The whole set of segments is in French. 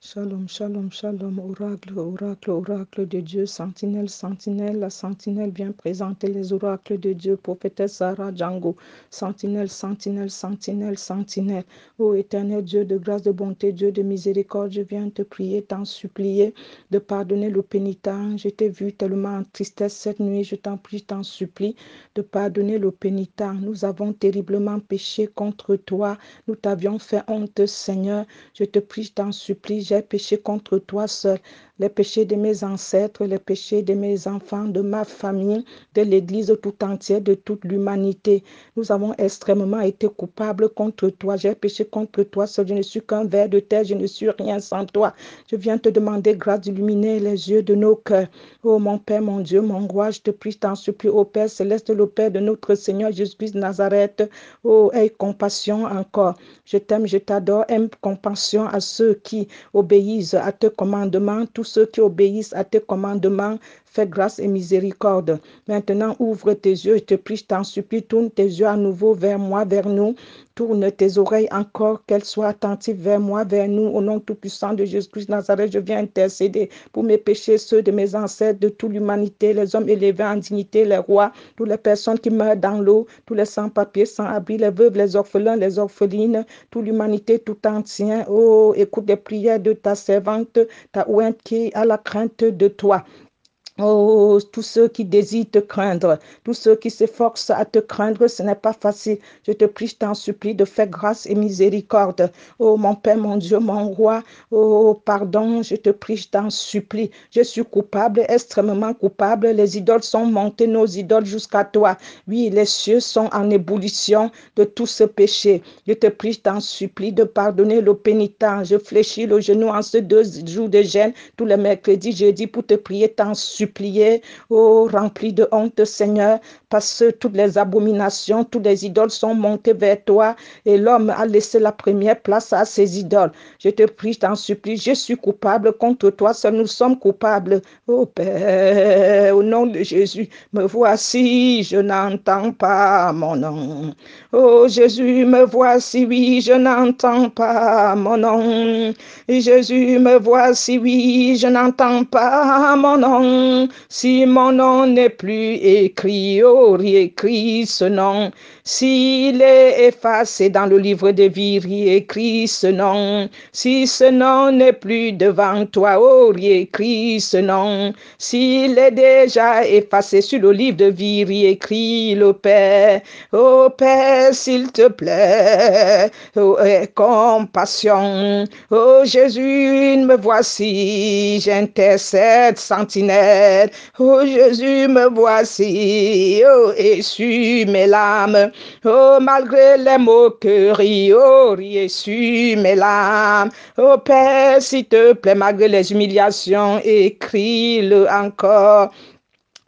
Shalom, shalom, shalom, oracle, oracle, oracle de Dieu, sentinelle, sentinelle, la sentinelle bien présentée, les oracles de Dieu, prophétesse Sarah Django, sentinelle, sentinelle, sentinelle, sentinelle. Ô éternel Dieu de grâce, de bonté, Dieu de miséricorde, je viens te prier, t'en supplier de pardonner le pénitent. Je t'ai vu tellement en tristesse cette nuit, je t'en prie, t'en supplie de pardonner le pénitent. Nous avons terriblement péché contre toi, nous t'avions fait honte, Seigneur. Je te prie, t'en supplie j'ai péché contre toi seul les péchés de mes ancêtres, les péchés de mes enfants, de ma famille, de l'Église tout entière, de toute l'humanité. Nous avons extrêmement été coupables contre toi. J'ai péché contre toi. Je ne suis qu'un ver de terre. Je ne suis rien sans toi. Je viens te demander grâce d'illuminer les yeux de nos cœurs. Oh mon Père, mon Dieu, mon roi, je te prie, t'en supplie, ô Père céleste, le Père de notre Seigneur Jésus-Christ Nazareth. Oh, aie compassion encore. Je t'aime, je t'adore. Aime compassion à ceux qui obéissent à tes commandements, ceux qui obéissent à tes commandements, fais grâce et miséricorde. Maintenant, ouvre tes yeux, je te prie, je t'en supplie, tourne tes yeux à nouveau vers moi, vers nous. Tourne tes oreilles encore, qu'elles soient attentives vers moi, vers nous. Au nom tout-puissant de Jésus-Christ Nazareth, je viens intercéder pour mes péchés, ceux de mes ancêtres, de toute l'humanité, les hommes élevés en dignité, les rois, toutes les personnes qui meurent dans l'eau, tous les sans-papiers, sans-abri, les veuves, les orphelins, les orphelines, toute l'humanité tout entière. Oh, écoute les prières de ta servante, ta ouinte qui a la crainte de toi. Oh, tous ceux qui désirent te craindre, tous ceux qui s'efforcent à te craindre, ce n'est pas facile. Je te prie, je t'en supplie de faire grâce et miséricorde. Oh, mon Père, mon Dieu, mon roi, oh, pardon, je te prie, je t'en supplie. Je suis coupable, extrêmement coupable. Les idoles sont montées, nos idoles jusqu'à toi. Oui, les cieux sont en ébullition de tout ce péché. Je te prie, je t'en supplie de pardonner le pénitent. Je fléchis le genou en ce deux jours de gêne, tous les mercredis, jeudi, pour te prier, t'en supplie oh, rempli de honte, Seigneur, parce que toutes les abominations, toutes les idoles sont montées vers toi et l'homme a laissé la première place à ses idoles. Je te prie, je t'en supplie, je suis coupable contre toi, seul nous sommes coupables. Oh Père, au nom de Jésus, me voici, je n'entends pas mon nom. Oh Jésus, me voici, oui, je n'entends pas mon nom. Jésus, me voici, oui, je n'entends pas mon nom. Si mon nom n'est plus écrit, oh, réécris ce nom. S'il est effacé dans le livre de vie, réécris ce nom. Si ce nom n'est plus devant toi, oh, réécris ce nom. S'il est déjà effacé sur le livre de vie, réécris le Père. Oh Père, s'il te plaît, oh, compassion. Oh Jésus, me voici, j'intercède, sentinelle. Oh Jésus, me voici, oh, mes larmes. Oh, malgré les moqueries, oh, essuie mes larmes. Oh Père, s'il te plaît, malgré les humiliations, écris-le encore.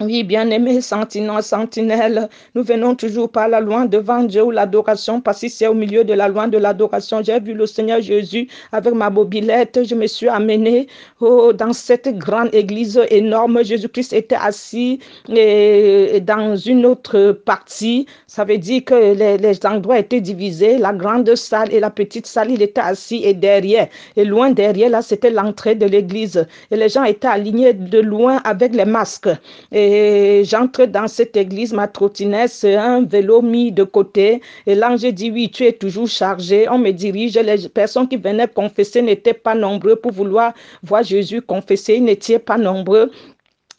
Oui, bien-aimés, sentinelles, sentinelles, nous venons toujours par la loin devant Dieu ou l'adoration, parce que c'est au milieu de la loin de l'adoration. J'ai vu le Seigneur Jésus avec ma mobilette. Je me suis amené oh, dans cette grande église énorme. Jésus-Christ était assis dans une autre partie. Ça veut dire que les, les, endroits étaient divisés. La grande salle et la petite salle, il était assis et derrière. Et loin derrière, là, c'était l'entrée de l'église. Et les gens étaient alignés de loin avec les masques. Et et j'entre dans cette église, ma trottinette, c'est un vélo mis de côté. Et l'ange dit, oui, tu es toujours chargé. On me dirige. Les personnes qui venaient confesser n'étaient pas nombreux pour vouloir voir Jésus confesser. Ils n'étaient pas nombreux.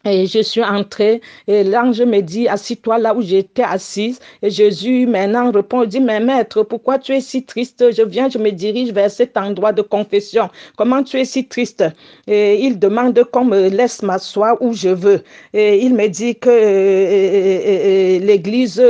Et je suis entrée et l'ange me dit, assis-toi là où j'étais assise. Et Jésus maintenant répond, dit, mais maître, pourquoi tu es si triste? Je viens, je me dirige vers cet endroit de confession. Comment tu es si triste? Et il demande qu'on me laisse m'asseoir où je veux. Et il me dit que l'église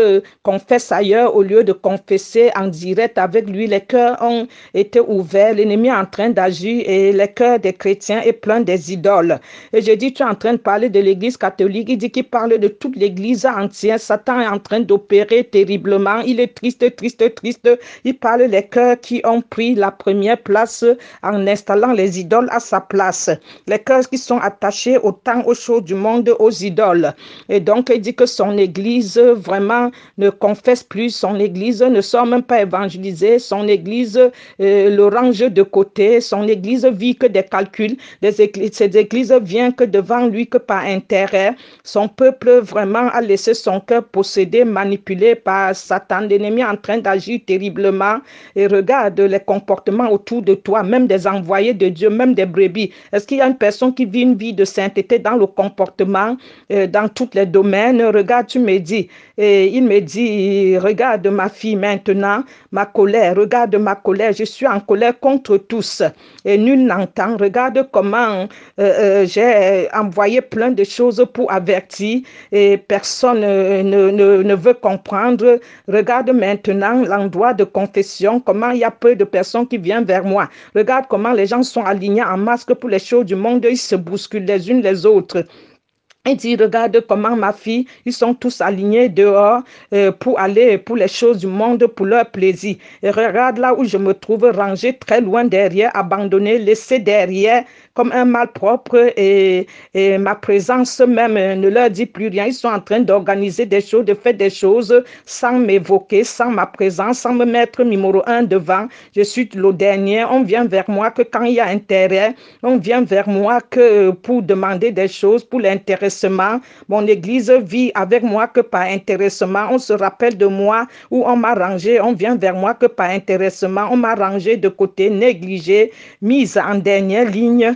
confesse ailleurs au lieu de confesser en direct avec lui. Les cœurs ont été ouverts, l'ennemi est en train d'agir et les cœurs des chrétiens est plein des idoles. Et je dis, tu es en train de parler de l'église catholique, il dit qu'il parle de toute l'église entière. Satan est en train d'opérer terriblement. Il est triste, triste, triste. Il parle des cœurs qui ont pris la première place en installant les idoles à sa place. Les cœurs qui sont attachés au temps, aux choses du monde, aux idoles. Et donc, il dit que son église vraiment ne confesse plus. Son église ne sort même pas évangéliser. Son église euh, le range de côté. Son église vit que des calculs. Ces églises viennent que devant lui, que par intérêt. Son peuple vraiment a laissé son cœur possédé, manipulé par Satan. L'ennemi en train d'agir terriblement. Et regarde les comportements autour de toi, même des envoyés de Dieu, même des brebis. Est-ce qu'il y a une personne qui vit une vie de sainteté dans le comportement, euh, dans tous les domaines? Regarde, tu me dis. Et il me dit, regarde ma fille maintenant, ma colère, regarde ma colère, je suis en colère contre tous et nul n'entend. Regarde comment euh, euh, j'ai envoyé plein de choses pour avertir et personne ne, ne, ne veut comprendre. Regarde maintenant l'endroit de confession, comment il y a peu de personnes qui viennent vers moi. Regarde comment les gens sont alignés en masque pour les choses du monde, ils se bousculent les unes les autres. Il dit, regarde comment ma fille, ils sont tous alignés dehors euh, pour aller pour les choses du monde, pour leur plaisir. Et regarde là où je me trouve rangé très loin derrière, abandonné, laissé derrière comme un mal propre et, et, ma présence même ne leur dit plus rien. Ils sont en train d'organiser des choses, de faire des choses sans m'évoquer, sans ma présence, sans me mettre numéro un devant. Je suis le dernier. On vient vers moi que quand il y a intérêt, on vient vers moi que pour demander des choses, pour l'intéressement. Mon église vit avec moi que par intéressement. On se rappelle de moi où on m'a rangé. On vient vers moi que par intéressement. On m'a rangé de côté, négligé, mise en dernière ligne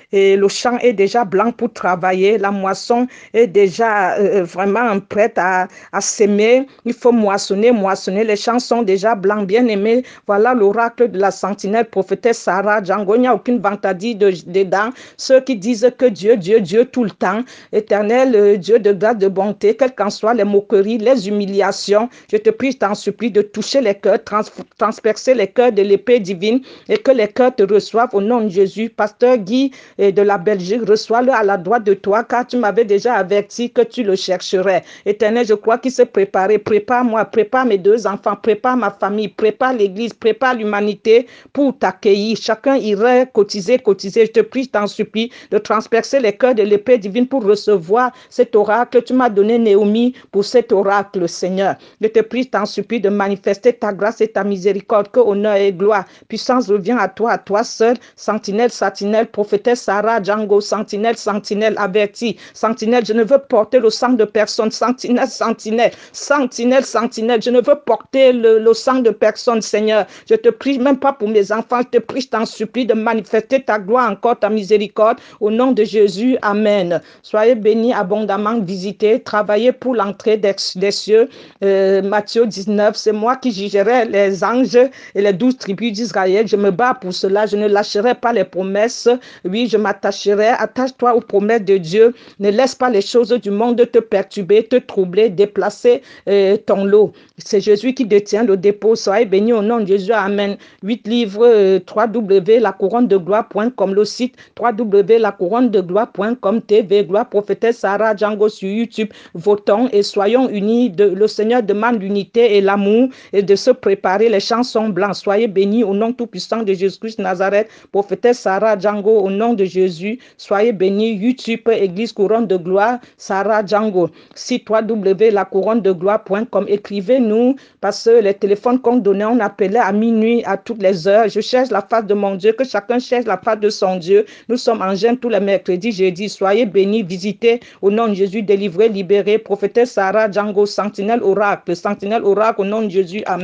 et le champ est déjà blanc pour travailler, la moisson est déjà euh, vraiment prête à, s'aimer. Il faut moissonner, moissonner. Les champs sont déjà blancs, bien aimés. Voilà l'oracle de la sentinelle prophétesse Sarah Django. Il n'y a aucune vantadie de, dedans. Ceux qui disent que Dieu, Dieu, Dieu tout le temps, éternel euh, Dieu de grâce, de bonté, quelles qu'en soient les moqueries, les humiliations, je te prie, je t'en supplie de toucher les cœurs, trans, transpercer les cœurs de l'épée divine et que les cœurs te reçoivent au nom de Jésus. Pasteur Guy, et de la Belgique, reçois-le à la droite de toi, car tu m'avais déjà averti que tu le chercherais. Éternel, je crois qu'il s'est préparé. Prépare-moi, prépare mes deux enfants, prépare ma famille, prépare l'Église, prépare l'humanité pour t'accueillir. Chacun irait cotiser, cotiser. Je te prie, je t'en supplie, de transpercer les cœurs de l'épée divine pour recevoir cet oracle. Tu m'as donné Néomi pour cet oracle, Seigneur. Je te prie, je t'en supplie de manifester ta grâce et ta miséricorde, que honneur et gloire, puissance revient à toi, à toi seul, sentinelle, sentinelle, prophétesse, Sarah, Django, sentinelle, sentinelle, averti. Sentinelle, je ne veux porter le sang de personne. Sentinelle, sentinelle, sentinelle, sentinelle, je ne veux porter le, sang de personne, Seigneur. Je te prie, même pas pour mes enfants, je te prie, je t'en supplie de manifester ta gloire encore, ta miséricorde. Au nom de Jésus, Amen. Soyez bénis abondamment, visitez, travaillez pour l'entrée des, des, cieux. Euh, Matthieu 19, c'est moi qui jugerai les anges et les douze tribus d'Israël. Je me bats pour cela, je ne lâcherai pas les promesses. Oui, je m'attacherai. Attache-toi aux promesses de Dieu. Ne laisse pas les choses du monde te perturber, te troubler, déplacer euh, ton lot. C'est Jésus qui détient le dépôt. Soyez béni au nom de Jésus. Amen. 8 livres, euh, 3W, la couronne de gloire.com, le site www.lacouronne-de-gloire.com, TV, gloire prophétesse Sarah Django sur YouTube. Votons et soyons unis. De, le Seigneur demande l'unité et l'amour et de se préparer. Les chansons blancs. Soyez bénis au nom tout-puissant de Jésus-Christ Nazareth. Prophétesse Sarah Django, au nom de Jésus. Soyez bénis. YouTube, Église Couronne de Gloire, Sarah Django. Site www.lacouronne-de-gloire.com. Écrivez-nous parce que les téléphones qu'on donnait, on appelait à minuit, à toutes les heures. Je cherche la face de mon Dieu, que chacun cherche la face de son Dieu. Nous sommes en jeûne tous les mercredis, jeudi. Soyez bénis, visitez au nom de Jésus, délivré, libéré. Prophétesse Sarah Django, sentinelle oracle, sentinelle oracle au nom de Jésus. Amen.